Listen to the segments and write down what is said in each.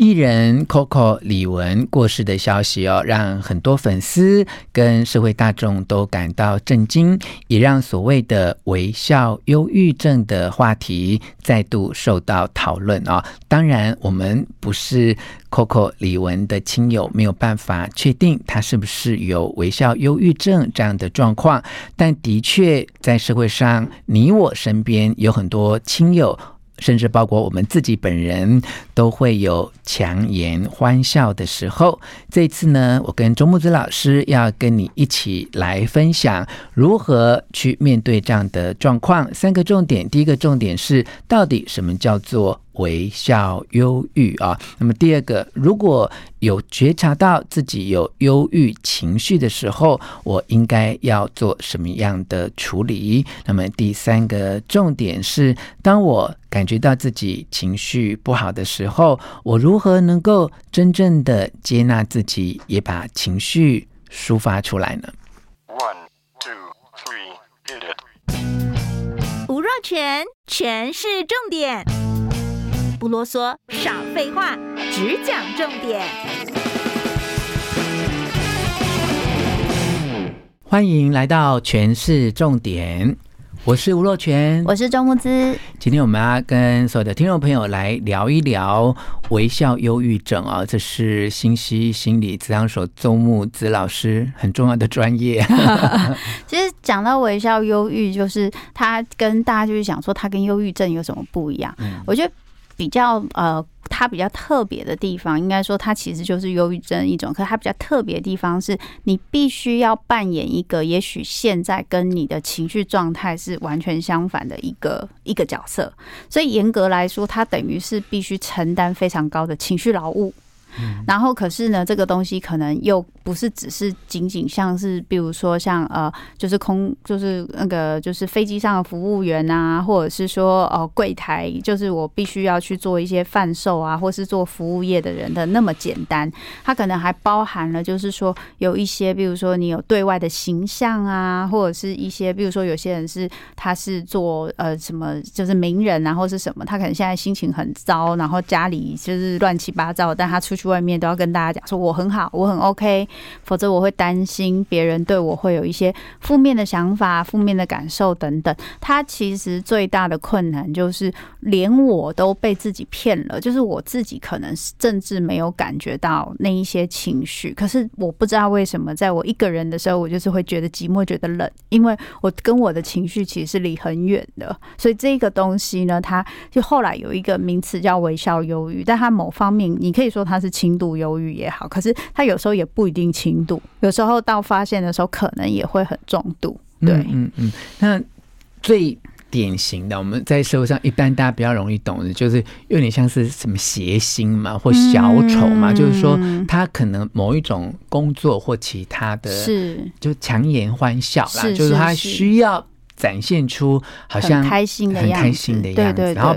艺人 Coco 李玟过世的消息哦，让很多粉丝跟社会大众都感到震惊，也让所谓的微笑忧郁症的话题再度受到讨论啊。当然，我们不是 Coco 李玟的亲友，没有办法确定他是不是有微笑忧郁症这样的状况，但的确在社会上，你我身边有很多亲友。甚至包括我们自己本人都会有强颜欢笑的时候。这次呢，我跟周木子老师要跟你一起来分享如何去面对这样的状况。三个重点，第一个重点是到底什么叫做微笑忧郁啊？那么第二个，如果有觉察到自己有忧郁情绪的时候，我应该要做什么样的处理？那么第三个重点是，当我感觉到自己情绪不好的时候，我如何能够真正的接纳自己，也把情绪抒发出来呢？One, two, three, 吴若权，权式重点。不啰嗦，少废话，只讲重点。欢迎来到全市重点，我是吴若权，我是周木之。今天我们要跟所有的听众朋友来聊一聊微笑忧郁症啊，这是新西心理咨商所周木之老师很重要的专业。其实讲到微笑忧郁，就是他跟大家就是想说，他跟忧郁症有什么不一样？嗯，我觉得。比较呃，它比较特别的地方，应该说它其实就是忧郁症一种。可是它比较特别的地方是，你必须要扮演一个，也许现在跟你的情绪状态是完全相反的一个一个角色。所以严格来说，它等于是必须承担非常高的情绪劳务。然后，可是呢，这个东西可能又不是只是仅仅像是，比如说像呃，就是空，就是那个，就是飞机上的服务员啊，或者是说呃，柜台，就是我必须要去做一些贩售啊，或是做服务业的人的那么简单。它可能还包含了，就是说有一些，比如说你有对外的形象啊，或者是一些，比如说有些人是他是做呃什么，就是名人啊，或是什么，他可能现在心情很糟，然后家里就是乱七八糟，但他出去外面都要跟大家讲说我很好，我很 OK，否则我会担心别人对我会有一些负面的想法、负面的感受等等。他其实最大的困难就是连我都被自己骗了，就是我自己可能甚至没有感觉到那一些情绪，可是我不知道为什么，在我一个人的时候，我就是会觉得寂寞、觉得冷，因为我跟我的情绪其实是离很远的。所以这个东西呢，它就后来有一个名词叫微笑忧郁，但它某方面你可以说它是。轻度忧郁也好，可是他有时候也不一定轻度，有时候到发现的时候，可能也会很重度。对，嗯嗯，嗯。那最典型的，我们在社会上一般大家比较容易懂的，就是有点像是什么谐星嘛，或小丑嘛，嗯、就是说他可能某一种工作或其他的，是就强颜欢笑啦，是就是他需要展现出好像很开心的样子，很开心的样子，对对对，然后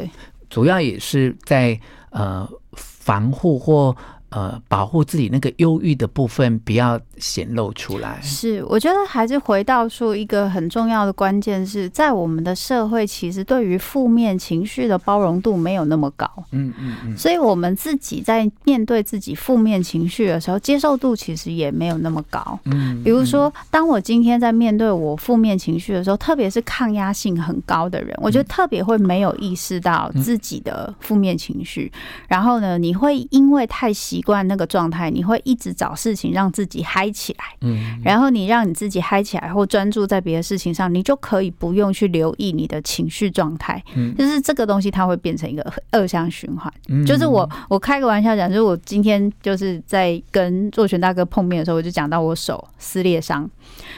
主要也是在呃。防护或呃保护自己那个忧郁的部分，不要显露出来。是，我觉得还是回到说一个很重要的关键是在我们的社会，其实对于负面情绪的包容度没有那么高。嗯嗯嗯。所以我们自己在面对自己负面情绪的时候，接受度其实也没有那么高。嗯。比如说，当我今天在面对我负面情绪的时候，特别是抗压性很高的人，我觉得特别会没有意识到自己的负面情绪。然后呢，你会因为太习惯那个状态，你会一直找事情让自己嗨起来，嗯，然后你让你自己嗨起来，或专注在别的事情上，你就可以不用去留意你的情绪状态。嗯，就是这个东西它会变成一个恶性循环。嗯，就是我我开个玩笑讲，就是我今天就是在跟若权大哥碰面的时候，我就讲到我手撕裂伤，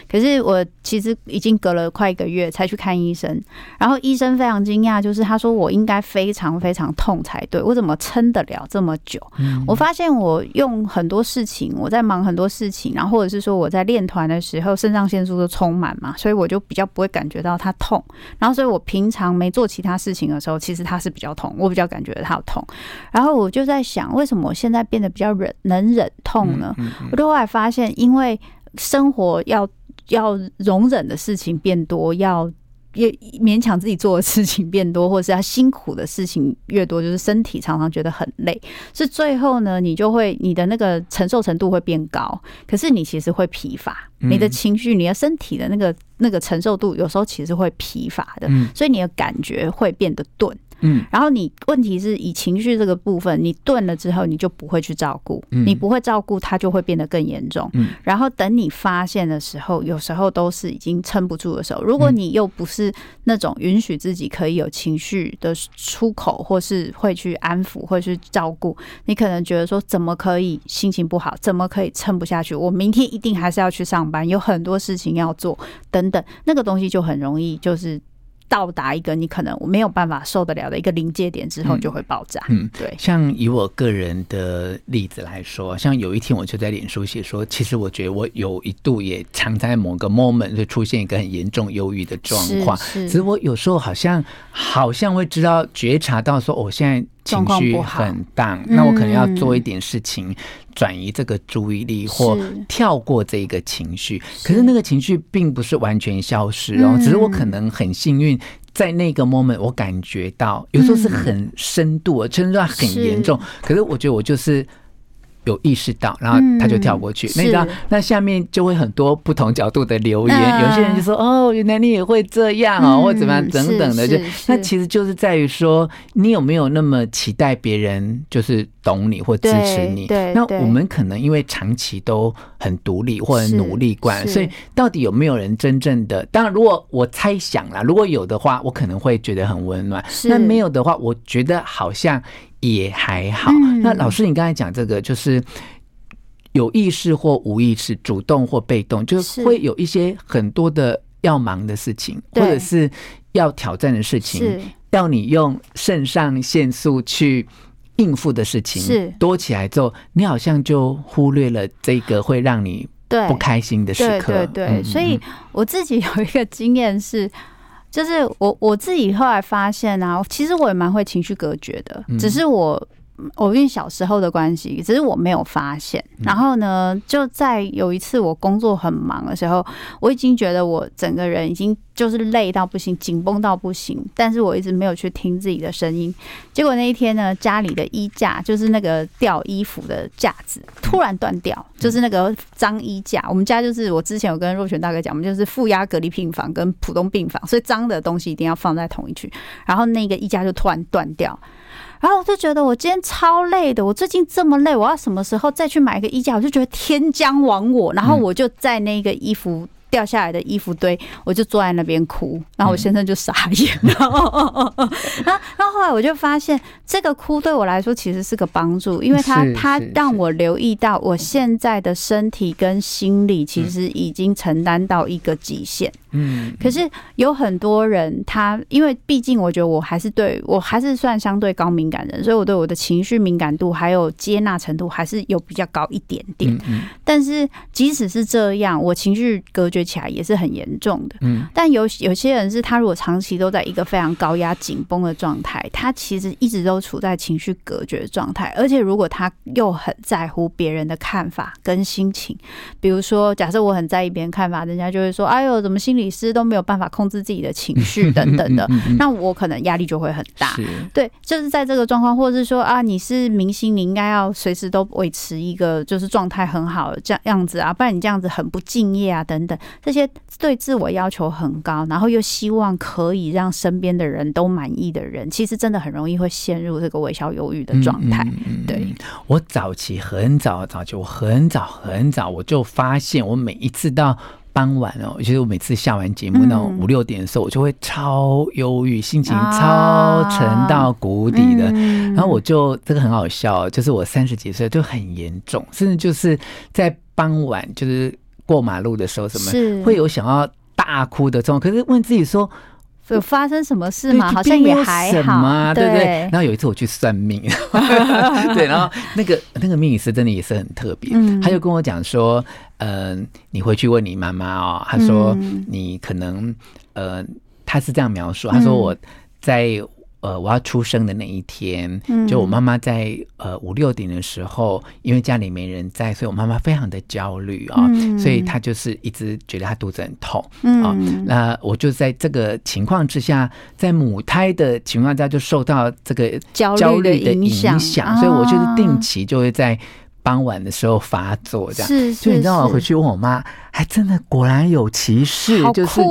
可是我其实已经隔了快一个月才去看医生，然后医生非常惊讶，就是他说我应该非常非常痛才对，我怎么撑得了这么久？我发现我用很多事情，我在忙很多事情，然后或者是说我在练团的时候，肾上腺素都充满嘛，所以我就比较不会感觉到它痛。然后，所以我平常没做其他事情的时候，其实它是比较痛，我比较感觉它痛。然后我就在想，为什么我现在变得比较忍，能忍痛呢？我就后来发现，因为生活要要容忍的事情变多，要。也勉强自己做的事情变多，或者是他辛苦的事情越多，就是身体常常觉得很累。是最后呢，你就会你的那个承受程度会变高，可是你其实会疲乏，你的情绪、你的身体的那个那个承受度有时候其实会疲乏的，所以你的感觉会变得钝。嗯，然后你问题是以情绪这个部分，你顿了之后，你就不会去照顾，你不会照顾，它就会变得更严重。嗯，然后等你发现的时候，有时候都是已经撑不住的时候。如果你又不是那种允许自己可以有情绪的出口，或是会去安抚，或去照顾，你可能觉得说，怎么可以心情不好，怎么可以撑不下去？我明天一定还是要去上班，有很多事情要做，等等，那个东西就很容易就是。到达一个你可能没有办法受得了的一个临界点之后，就会爆炸。嗯，对。像以我个人的例子来说，像有一天我就在脸书写说，其实我觉得我有一度也常在某个 moment 就出现一个很严重忧郁的状况。是，只是我有时候好像好像会知道觉察到说，我现在情绪很 down，那我可能要做一点事情。转移这个注意力，或跳过这个情绪，可是那个情绪并不是完全消失哦，只是我可能很幸运，在那个 moment 我感觉到，有时候是很深度，甚至很严重，可是我觉得我就是。有意识到，然后他就跳过去。那个，那下面就会很多不同角度的留言。有些人就说：“哦，原来你也会这样哦，或怎么样等等的。”就那其实就是在于说，你有没有那么期待别人就是懂你或支持你？那我们可能因为长期都很独立或者努力惯，所以到底有没有人真正的？当然，如果我猜想啦，如果有的话，我可能会觉得很温暖。那没有的话，我觉得好像。也还好。那老师，你刚才讲这个，就是有意识或无意识，主动或被动，就是会有一些很多的要忙的事情，或者是要挑战的事情，要你用肾上腺素去应付的事情，是。多起来之后，你好像就忽略了这个会让你不开心的时刻。对对对，所以我自己有一个经验是。就是我我自己后来发现啊，其实我也蛮会情绪隔绝的，只是我。我因为小时候的关系，只是我没有发现。然后呢，就在有一次我工作很忙的时候，我已经觉得我整个人已经就是累到不行，紧绷到不行。但是我一直没有去听自己的声音。结果那一天呢，家里的衣架就是那个吊衣服的架子突然断掉，就是那个脏衣架。我们家就是我之前有跟若权大哥讲，我们就是负压隔离病房跟普通病房，所以脏的东西一定要放在同一区。然后那个衣架就突然断掉。然后我就觉得我今天超累的，我最近这么累，我要什么时候再去买一个衣架？我就觉得天将亡我，然后我就在那个衣服。掉下来的衣服堆，我就坐在那边哭，然后我先生就傻眼，然后，然后后来我就发现，这个哭对我来说其实是个帮助，因为他他让我留意到我现在的身体跟心理其实已经承担到一个极限。嗯，可是有很多人，他因为毕竟我觉得我还是对我还是算相对高敏感人，所以我对我的情绪敏感度还有接纳程度还是有比较高一点点。但是即使是这样，我情绪隔绝起来也是很严重的，嗯，但有有些人是他如果长期都在一个非常高压紧绷的状态，他其实一直都处在情绪隔绝的状态，而且如果他又很在乎别人的看法跟心情，比如说假设我很在意别人看法，人家就会说，哎呦，怎么心理师都没有办法控制自己的情绪 等等的，那我可能压力就会很大，对，就是在这个状况，或者是说啊，你是明星，你应该要随时都维持一个就是状态很好的这样样子啊，不然你这样子很不敬业啊，等等，这些对自我要求很高，然后又希望可以让身边的人都满意的人，其实真的很容易会陷入这个微笑忧郁的状态。对，我早期很早早期，我很早很早我就发现，我每一次到。傍晚哦，其实我每次下完节目那种五六点的时候，我就会超忧郁，心情超沉到谷底的。然后我就这个很好笑，就是我三十几岁就很严重，甚至就是在傍晚就是过马路的时候，什么会有想要大哭的这种。可是问自己说。有发生什么事吗？好像也还好，对不对？然后有一次我去算命，对，然后那个那个命理师真的也是很特别，嗯、他就跟我讲说，嗯、呃，你回去问你妈妈哦，他说你可能，呃，他是这样描述，他说我在。呃，我要出生的那一天，就我妈妈在呃五六点的时候，因为家里没人在，所以我妈妈非常的焦虑啊，嗯、所以她就是一直觉得她肚子很痛啊。嗯、那我就在这个情况之下，在母胎的情况下就受到这个焦虑的影响，所以我就是定期就会在傍晚的时候发作，这样。是，是，是，就你知道，我回去问我妈，还真的果然有其事，哦、就是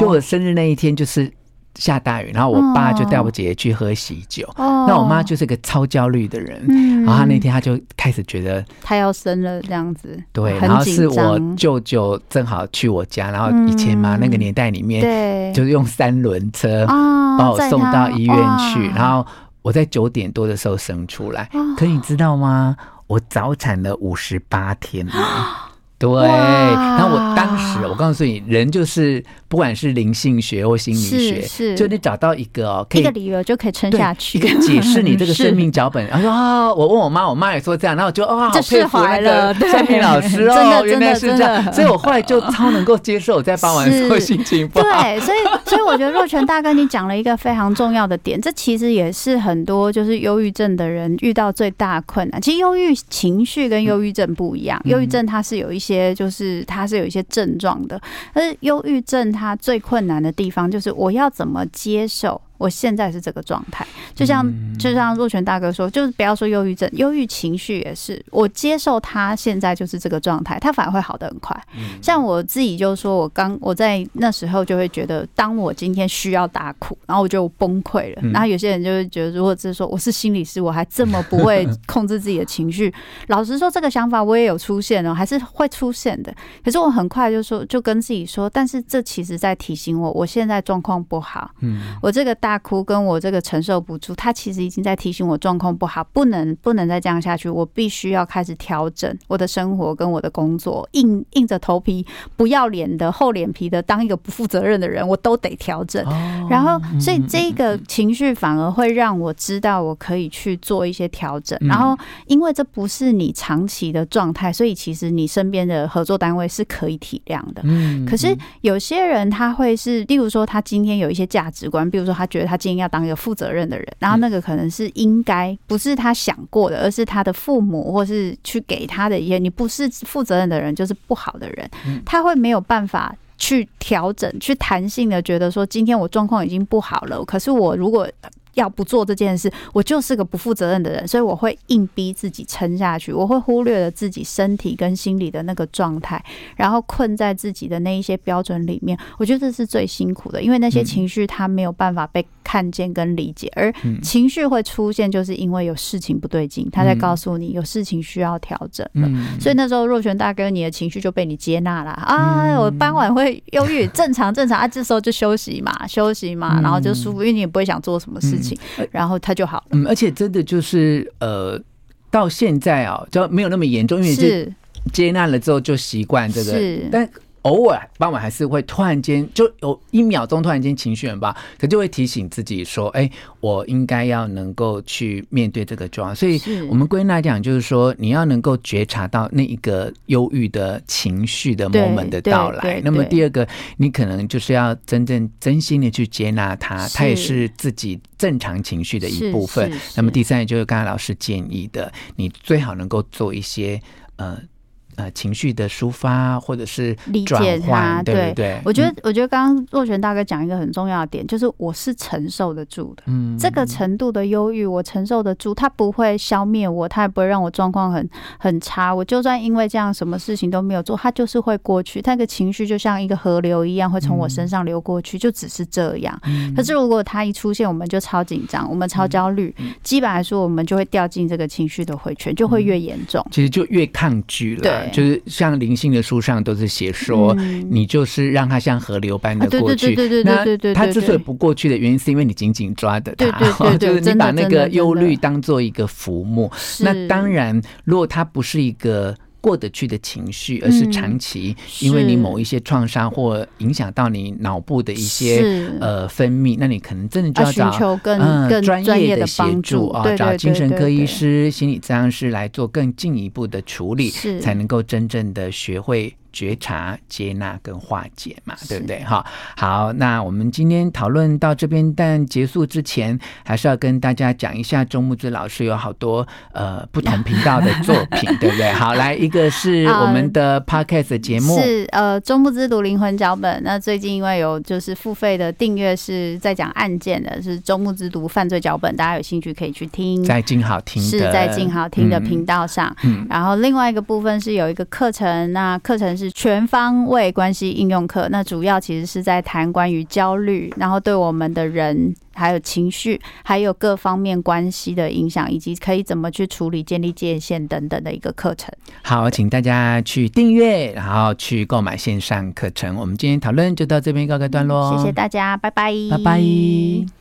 就我生日那一天就是。下大雨，然后我爸就带我姐姐去喝喜酒。哦、那我妈就是个超焦虑的人，嗯、然后她那天她就开始觉得她要生了这样子。对，然后是我舅舅正好去我家，然后以前嘛、嗯、那个年代里面，对，就是用三轮车把我送到医院去，然后我在九点多的时候生出来。哦、可你知道吗？我早产了五十八天了。对，哇然后我当时，我告诉你，人就是不管是灵性学或心理学，是，是就你找到一个哦，可以一个理由就可以撑下去，一个解释你这个生命脚本。然后说啊，我问我妈，我妈也说这样，然后我就啊，好佩服那个算命 老师哦，原来是这样，所以我后来就超能够接受，在傍晚时候心情不好。对，所以所以我觉得若权大哥你讲了一个非常重要的点，这其实也是很多就是忧郁症的人遇到最大困难。其实忧郁情绪跟忧郁症不一样，忧郁症它是有一些。些就是它是有一些症状的，但是忧郁症它最困难的地方就是我要怎么接受。我现在是这个状态，就像就像若泉大哥说，就是不要说忧郁症，忧郁情绪也是，我接受他现在就是这个状态，他反而会好得很快。像我自己就说，我刚我在那时候就会觉得，当我今天需要大哭，然后我就崩溃了。然后有些人就会觉得，如果是说我是心理师，我还这么不会 控制自己的情绪，老实说，这个想法我也有出现哦，还是会出现的。可是我很快就说，就跟自己说，但是这其实在提醒我，我现在状况不好。嗯，我这个大。大哭跟我这个承受不住，他其实已经在提醒我状况不好，不能不能再这样下去，我必须要开始调整我的生活跟我的工作，硬硬着头皮不要脸的厚脸皮的当一个不负责任的人，我都得调整。然后，所以这个情绪反而会让我知道我可以去做一些调整。然后，因为这不是你长期的状态，所以其实你身边的合作单位是可以体谅的。嗯可是有些人他会是，例如说他今天有一些价值观，比如说他觉得。他今天要当一个负责任的人，然后那个可能是应该不是他想过的，而是他的父母或是去给他的一些。你不是负责任的人，就是不好的人，他会没有办法去调整、去弹性的觉得说，今天我状况已经不好了，可是我如果。要不做这件事，我就是个不负责任的人，所以我会硬逼自己撑下去，我会忽略了自己身体跟心理的那个状态，然后困在自己的那一些标准里面。我觉得这是最辛苦的，因为那些情绪它没有办法被看见跟理解，而情绪会出现，就是因为有事情不对劲，他在告诉你有事情需要调整了。所以那时候若权大哥，你的情绪就被你接纳了啊！我傍晚会忧郁，正常正常啊，这时候就休息嘛，休息嘛，然后就舒服，因为你也不会想做什么事情。然后他就好了。嗯，而且真的就是呃，到现在啊，就没有那么严重，因为是接纳了之后就习惯这个。但。偶尔傍晚还是会突然间就有一秒钟突然间情绪很爆，可就会提醒自己说：“哎，我应该要能够去面对这个状况。”所以，我们归纳讲就是说，你要能够觉察到那一个忧郁的情绪的 moment 的到来。那么第二个，你可能就是要真正真心的去接纳它，它也是自己正常情绪的一部分。那么第三，就是刚才老师建议的，你最好能够做一些呃。呃情绪的抒发或者是理解他，对不对？我觉得，我觉得刚刚若璇大哥讲一个很重要的点，就是我是承受得住的，嗯，这个程度的忧郁我承受得住，他不会消灭我，他也不会让我状况很很差。我就算因为这样什么事情都没有做，他就是会过去。他那个情绪就像一个河流一样，会从我身上流过去，就只是这样。可是如果他一出现，我们就超紧张，我们超焦虑，基本来说，我们就会掉进这个情绪的回圈，就会越严重。其实就越抗拒了。对，就是像灵性的书上都是写说，你就是让它像河流般的过去。对对对对对对。他之所以不过去的原因，是因为你紧紧抓着他。对对对，就是你把那个忧虑当做一个浮木。那当然，如果它不是一个。过得去的情绪，而是长期因为你某一些创伤或影响到你脑部的一些呃分泌，那你可能真的就要找更更专业的协助啊，找精神科医师、心理治疗师来做更进一步的处理，才能够真正的学会。觉察、接纳跟化解嘛，对不对？哈，好，那我们今天讨论到这边，但结束之前，还是要跟大家讲一下，周木之老师有好多呃不同频道的作品，对不对？好，来一个是我们的 Podcast 节目，是呃周木之读灵魂脚本。那最近因为有就是付费的订阅，是在讲案件的，是周木之读犯罪脚本，大家有兴趣可以去听，在静好听是在静好听的频道上。嗯，然后另外一个部分是有一个课程，那课程。是全方位关系应用课，那主要其实是在谈关于焦虑，然后对我们的人。还有情绪，还有各方面关系的影响，以及可以怎么去处理、建立界限等等的一个课程。好，请大家去订阅，然后去购买线上课程。我们今天讨论就到这边告个段落。谢谢大家，拜拜，拜拜。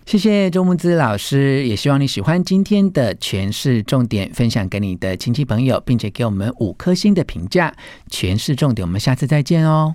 谢谢周木姿老师，也希望你喜欢今天的诠释重点，分享给你的亲戚朋友，并且给我们五颗星的评价。诠释重点，我们下次再见哦。